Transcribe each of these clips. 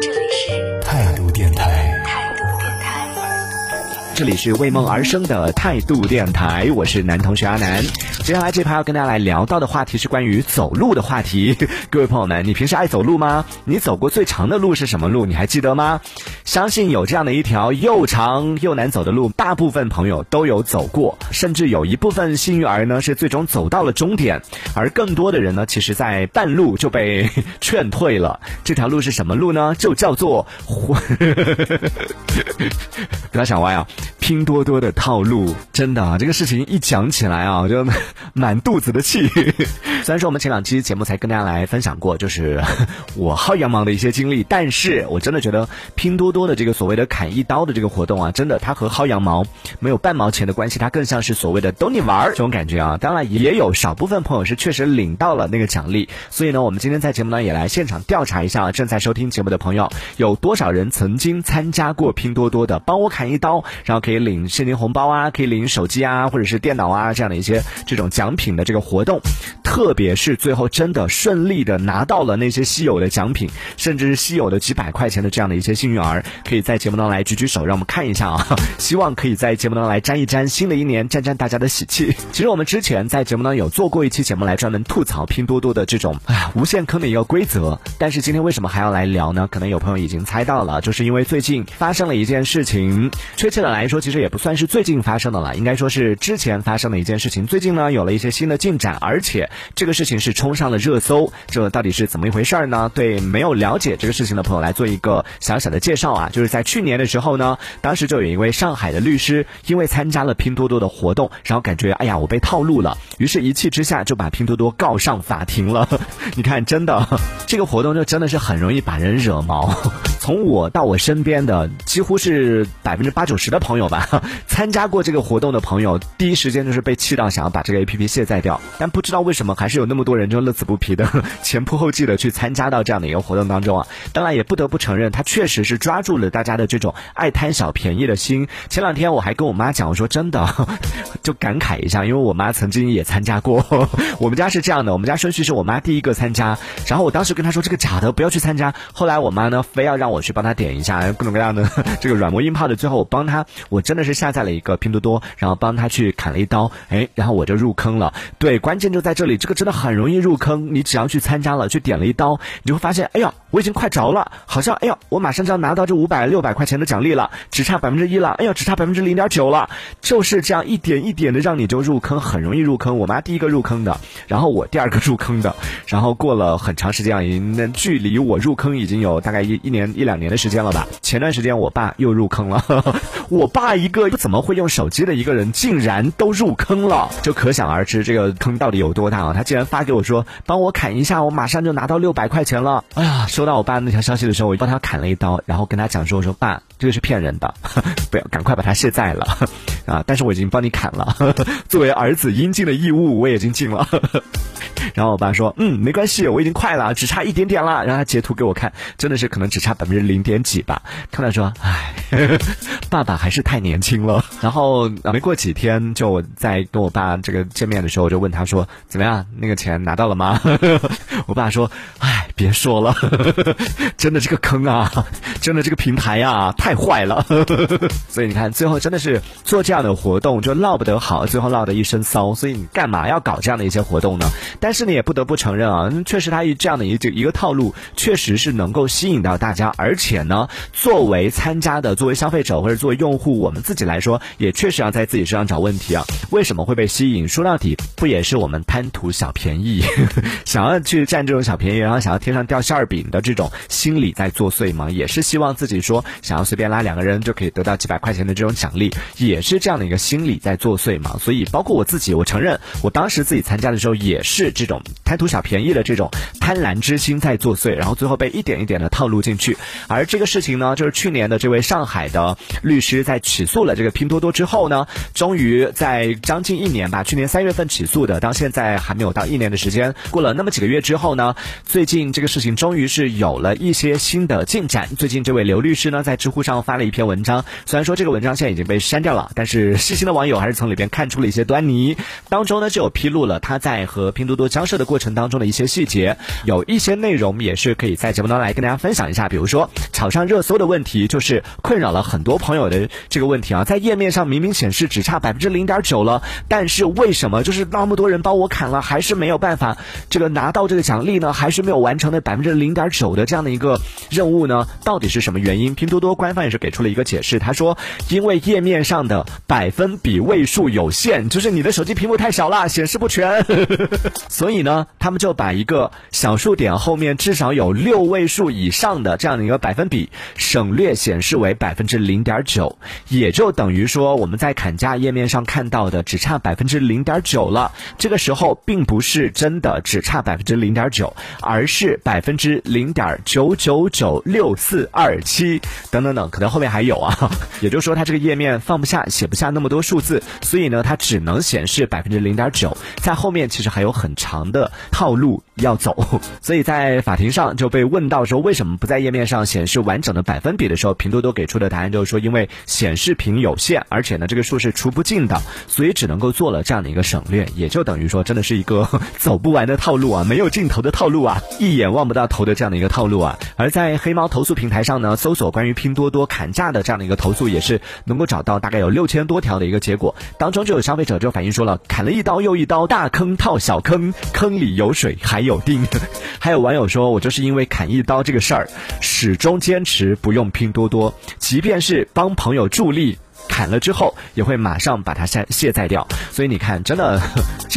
这里是太阳这里是为梦而生的态度电台，我是男同学阿南。接下来这趴要跟大家来聊到的话题是关于走路的话题。各位朋友们，你平时爱走路吗？你走过最长的路是什么路？你还记得吗？相信有这样的一条又长又难走的路，大部分朋友都有走过，甚至有一部分幸运儿呢是最终走到了终点，而更多的人呢，其实在半路就被劝退了。这条路是什么路呢？就叫做 不要想歪啊！拼多多的套路，真的啊，这个事情一讲起来啊，就满肚子的气。虽然说我们前两期节目才跟大家来分享过，就是 我薅羊毛的一些经历，但是我真的觉得拼多多的这个所谓的砍一刀的这个活动啊，真的它和薅羊毛没有半毛钱的关系，它更像是所谓的逗你玩儿这种感觉啊。当然也有少部分朋友是确实领到了那个奖励，所以呢，我们今天在节目呢也来现场调查一下正在收听节目的朋友，有多少人曾经参加过拼多多的帮我砍一刀，然后可以领现金红包啊，可以领手机啊，或者是电脑啊这样的一些这种奖品的这个活动，特别是最后真的顺利的拿到了那些稀有的奖品，甚至是稀有的几百块钱的这样的一些幸运儿，可以在节目当中来举举手，让我们看一下啊，希望可以在节目当中来沾一沾新的一年，沾沾大家的喜气。其实我们之前在节目当中有做过一期节目来专门吐槽拼多多的这种哎无限坑的一个规则，但是今天为什么还要来聊呢？可能有朋友已经猜到了，就是因为最近发生了一件事情，确切的来说，其实也不算是最近发生的了，应该说是之前发生的一件事情。最近呢有了一些新的进展，而且这个事情是冲上了热搜，这到底是怎么一回事儿呢？对没有了解这个事情的朋友来做一个小小的介绍啊，就是在去年的时候呢，当时就有一位上海的律师，因为参加了拼多多的活动，然后感觉哎呀我被套路了，于是一气之下就把拼多多告上法庭了。你看，真的这个活动就真的是很容易把人惹毛。从我到我身边的几乎是百分之八九十的朋友吧，参加过这个活动的朋友，第一时间就是被气到想要把这个 A P P 卸载掉。但不知道为什么，还是有那么多人就乐此不疲的 前仆后继的去参加到这样的一个活动当中啊。当然也不得不承认，他确实是抓住了大家的这种爱贪小便宜的心。前两天我还跟我妈讲，我说真的，就感慨一下，因为我妈曾经也参加过。我们家是这样的，我们家顺序是我妈第一个参加，然后我当时跟她说这个假的，不要去参加。后来我妈呢，非要让我我去帮他点一下各种各样的 这个软磨硬泡的，最后我帮他，我真的是下载了一个拼多多，然后帮他去砍了一刀，哎，然后我就入坑了。对，关键就在这里，这个真的很容易入坑。你只要去参加了，去点了一刀，你就会发现，哎呀，我已经快着了，好像，哎呀，我马上就要拿到这五百六百块钱的奖励了，只差百分之一了，哎呀，只差百分之零点九了，就是这样一点一点的让你就入坑，很容易入坑。我妈第一个入坑的，然后我第二个入坑的，然后过了很长时间，已经距离我入坑已经有大概一一年一两年的时间了吧。前段时间我爸又入坑了，我爸一个不怎么会用手机的一个人，竟然都入坑了，就可想而知这个坑到底有多大啊！他竟然发给我说帮我砍一下，我马上就拿到六百块钱了。哎呀，收到我爸那条消息的时候，我帮他砍了一刀，然后跟他讲说：“我说爸，这个是骗人的，不要赶快把它卸载了 啊！但是我已经帮你砍了，作为儿子应尽的义务，我已经尽了。”然后我爸说：“嗯，没关系，我已经快了，只差一点点了。”然后他截图给我看，真的是可能只差百分之零点几吧。看到说：“唉，爸爸还是太年轻了。”然后没过几天，就我在跟我爸这个见面的时候，我就问他说：“怎么样？那个钱拿到了吗？” 我爸说：“唉，别说了，真的这个坑啊，真的这个平台啊，太坏了。所以你看，最后真的是做这样的活动就落不得好，最后落得一身骚。所以你干嘛要搞这样的一些活动呢？但是你也不得不承认啊，确实他这样的一个一个套路，确实是能够吸引到大家。而且呢，作为参加的，作为消费者或者作为用户，我们自己来说，也确实要在自己身上找问题啊。为什么会被吸引？说到底，不也是我们贪图小便宜，想要去占这种小便宜，然后想要天上掉馅儿饼的这种心理在作祟吗？也是希望自己说想要随便拉两个人就可以得到几百块钱的这种奖励，也是这样的一个心理在作祟嘛。所以，包括我自己，我承认，我当时自己参加的时候也是这种贪图小便宜的这种贪婪之心在作祟，然后最后被一点一点的套路进去。而这个事情呢，就是去年的这位上海的律师在起诉了这个拼多多之后呢，终于在将近一年吧，去年三月份起诉的，到现在还没有到一年的时间，过了那么几个月之后呢，最近这个事情终于是有了一些新的进展。最近这位刘律师呢，在知乎上发了一篇文章，虽然说这个文章现在已经被删掉了，但是细心的网友还是从里边看出了一些端倪。当中呢，就有披露了他在和拼多多交涉的过程当中的一些细节，有一些内容也是可以在节目当中来跟大家分享一下。比如说炒上热搜的问题，就是困扰了很多朋友的这个问题啊，在页面上明明显示只差百分之零点九了，但是为什么就是那么多人帮我砍了，还是没有办法这个拿到这个奖励呢？还是没有完成那百分之零点九的这样的一个任务呢？到底是什么原因？拼多多官方也是给出了一个解释，他说因为页面上的百分比位数有限，就是你的手机屏幕太小了，显示不全，所以呢，他们就把一个小数点后面至少有六位数以上的这样的一个百分比省略显示为百分之零点九，也就等于说我们在砍价页面上看到的只差百分之零点九了。这个时候并不是真的只差百分之零点九，而是百分之零点九九九六四二七等等等，可能后面还有啊。也就是说，它这个页面放不下、写不下那么多数字，所以呢，它只能显示百分之零点九，在后面其实还有很长的套路要走。所以在法庭上就被问到说，为什么不在页面上显示完整的百分比的时候，拼多多给出的答案就是说，因为显示屏有限，而且呢，这个数是除不尽的，所以只能够做了这样的一个省略，也就等于说，真的是一个 走不完的套路啊，没有尽头的套路啊，一眼望不到头的这样的一个套路啊。而在黑猫投诉平台上呢，搜索关于拼多多砍价的这样的一个投诉，也是能够找到大概有六千多条的一个结果，当中就有消费者就反映说了，砍了一刀又一刀，大坑套小坑，坑里有水还有钉。还有网友说，我就是因为砍一刀这个事儿，始终坚持不用拼多多，即便是帮朋友助力。砍了之后也会马上把它卸卸载掉，所以你看，真的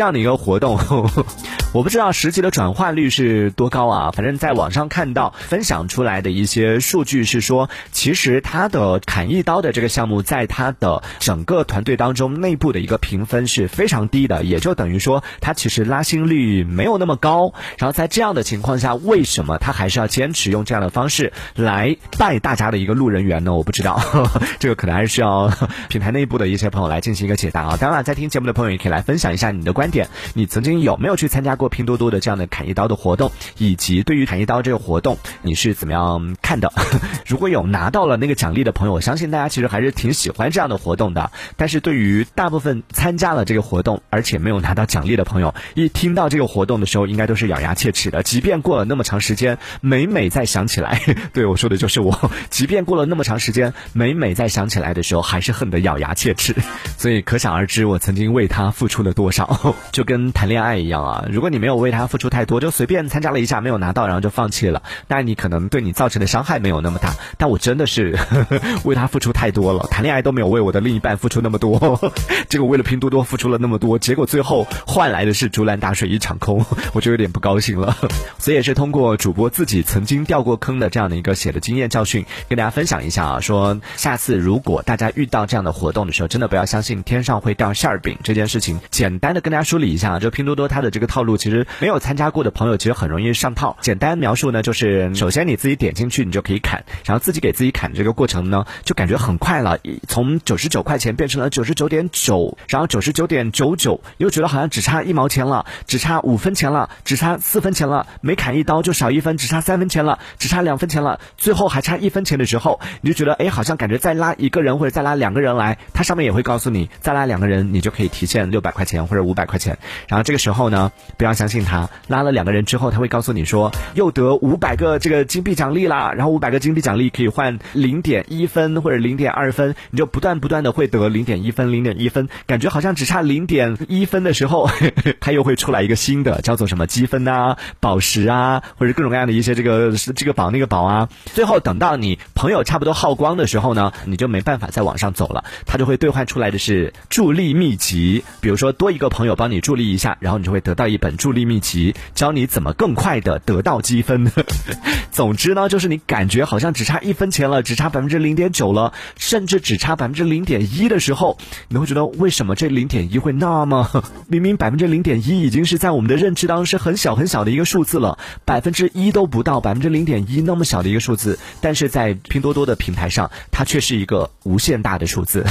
这样的一个活动，我不知道实际的转化率是多高啊。反正在网上看到分享出来的一些数据是说，其实他的砍一刀的这个项目，在他的整个团队当中内部的一个评分是非常低的，也就等于说他其实拉新率没有那么高。然后在这样的情况下，为什么他还是要坚持用这样的方式来带大家的一个路人缘呢？我不知道，这个可能还是需要。品牌内部的一些朋友来进行一个解答啊！当然，在听节目的朋友也可以来分享一下你的观点。你曾经有没有去参加过拼多多的这样的砍一刀的活动？以及对于砍一刀这个活动，你是怎么样看的？如果有拿到了那个奖励的朋友，我相信大家其实还是挺喜欢这样的活动的。但是对于大部分参加了这个活动而且没有拿到奖励的朋友，一听到这个活动的时候，应该都是咬牙切齿的。即便过了那么长时间，每每再想起来，对我说的就是我。即便过了那么长时间，每每再想起来的时候，还是。恨得咬牙切齿，所以可想而知，我曾经为他付出了多少，就跟谈恋爱一样啊！如果你没有为他付出太多，就随便参加了一下，没有拿到，然后就放弃了，那你可能对你造成的伤害没有那么大。但我真的是呵 呵为他付出太多了，谈恋爱都没有为我的另一半付出那么多，结果为了拼多多付出了那么多，结果最后换来的是竹篮打水一场空，我就有点不高兴了。所以也是通过主播自己曾经掉过坑的这样的一个写的经验教训，跟大家分享一下啊，说下次如果大家遇到。这样的活动的时候，真的不要相信天上会掉馅儿饼这件事情。简单的跟大家梳理一下，就拼多多它的这个套路，其实没有参加过的朋友其实很容易上套。简单描述呢，就是首先你自己点进去，你就可以砍，然后自己给自己砍这个过程呢，就感觉很快了，从九十九块钱变成了九十九点九，然后九十九点九九，又觉得好像只差一毛钱了，只差五分钱了，只差四分钱了，每砍一刀就少一分，只差三分钱了，只差两分钱了，最后还差一分钱的时候，你就觉得哎，好像感觉再拉一个人或者再拉两个。人来，它上面也会告诉你，再拉两个人，你就可以提现六百块钱或者五百块钱。然后这个时候呢，不要相信他，拉了两个人之后，他会告诉你说，又得五百个这个金币奖励啦。然后五百个金币奖励可以换零点一分或者零点二分，你就不断不断的会得零点一分、零点一分，感觉好像只差零点一分的时候，他又会出来一个新的，叫做什么积分啊、宝石啊，或者各种各样的一些这个这个宝那个宝啊。最后等到你朋友差不多耗光的时候呢，你就没办法再往上走。了，他就会兑换出来的是助力秘籍，比如说多一个朋友帮你助力一下，然后你就会得到一本助力秘籍，教你怎么更快的得到积分。总之呢，就是你感觉好像只差一分钱了，只差百分之零点九了，甚至只差百分之零点一的时候，你会觉得为什么这零点一会那么？明明百分之零点一已经是在我们的认知当中是很小很小的一个数字了，百分之一都不到，百分之零点一那么小的一个数字，但是在拼多多的平台上，它却是一个无限大的数。字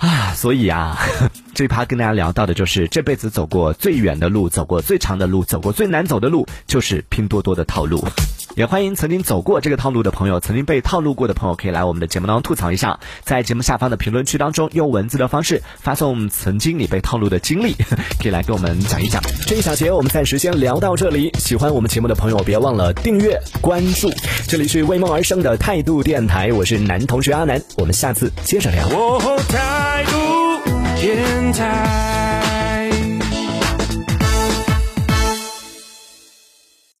啊，所以啊，这一趴跟大家聊到的就是这辈子走过最远的路，走过最长的路，走过最难走的路，就是拼多多的套路。也欢迎曾经走过这个套路的朋友，曾经被套路过的朋友，可以来我们的节目当中吐槽一下，在节目下方的评论区当中用文字的方式发送曾经你被套路的经历，可以来跟我们讲一讲。这一小节我们暂时先聊到这里，喜欢我们节目的朋友别忘了订阅关注。这里是为梦而生的态度电台，我是男同学阿南，我们下次接着聊。态度电台。